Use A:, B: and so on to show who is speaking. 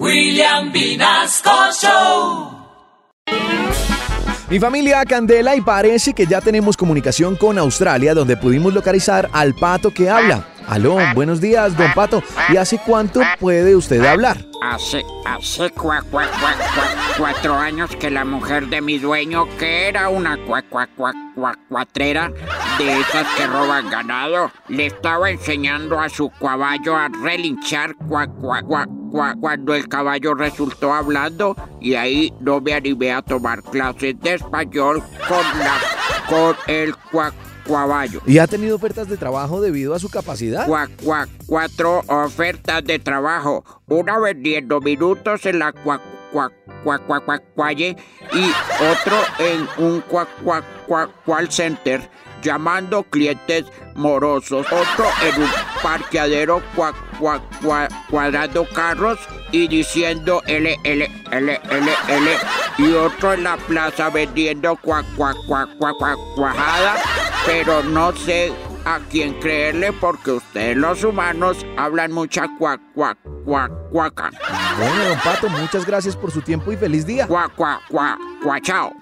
A: William Vinasco Show.
B: Mi familia Candela y parece que ya tenemos comunicación con Australia donde pudimos localizar al pato que habla. Aló, buenos días, don Pato. ¿Y hace cuánto puede usted hablar?
C: Hace, hace cua, cua, cua, cua- cuatro años que la mujer de mi dueño, que era una cua, cua, cua, cua- cuatrera de esas que roban ganado, le estaba enseñando a su caballo a relinchar cua, cua, cua, cua- cuando el caballo resultó hablando y ahí no me animé a tomar clases de español con, la, con el cua, caballo.
B: ¿Y ha tenido ofertas de trabajo debido a su capacidad?
C: Cua- cua- cuatro ofertas de trabajo. Una vendiendo minutos en la cua, cua, cua, cua, cua- calle y otro en un cua, cua, cua- call center llamando clientes morosos. Otro en un parqueadero cua, cua- cua- cuadrando carros y diciendo L, L, L, L, L. Y otro en la plaza vendiendo cua, cua, cua, cua, cua- cuajada. Pero no sé a quién creerle porque ustedes los humanos hablan mucha cua, cua, cua, cuaca.
B: Bueno, don Pato, muchas gracias por su tiempo y feliz día.
C: Cua, cua, cua, cua, chao.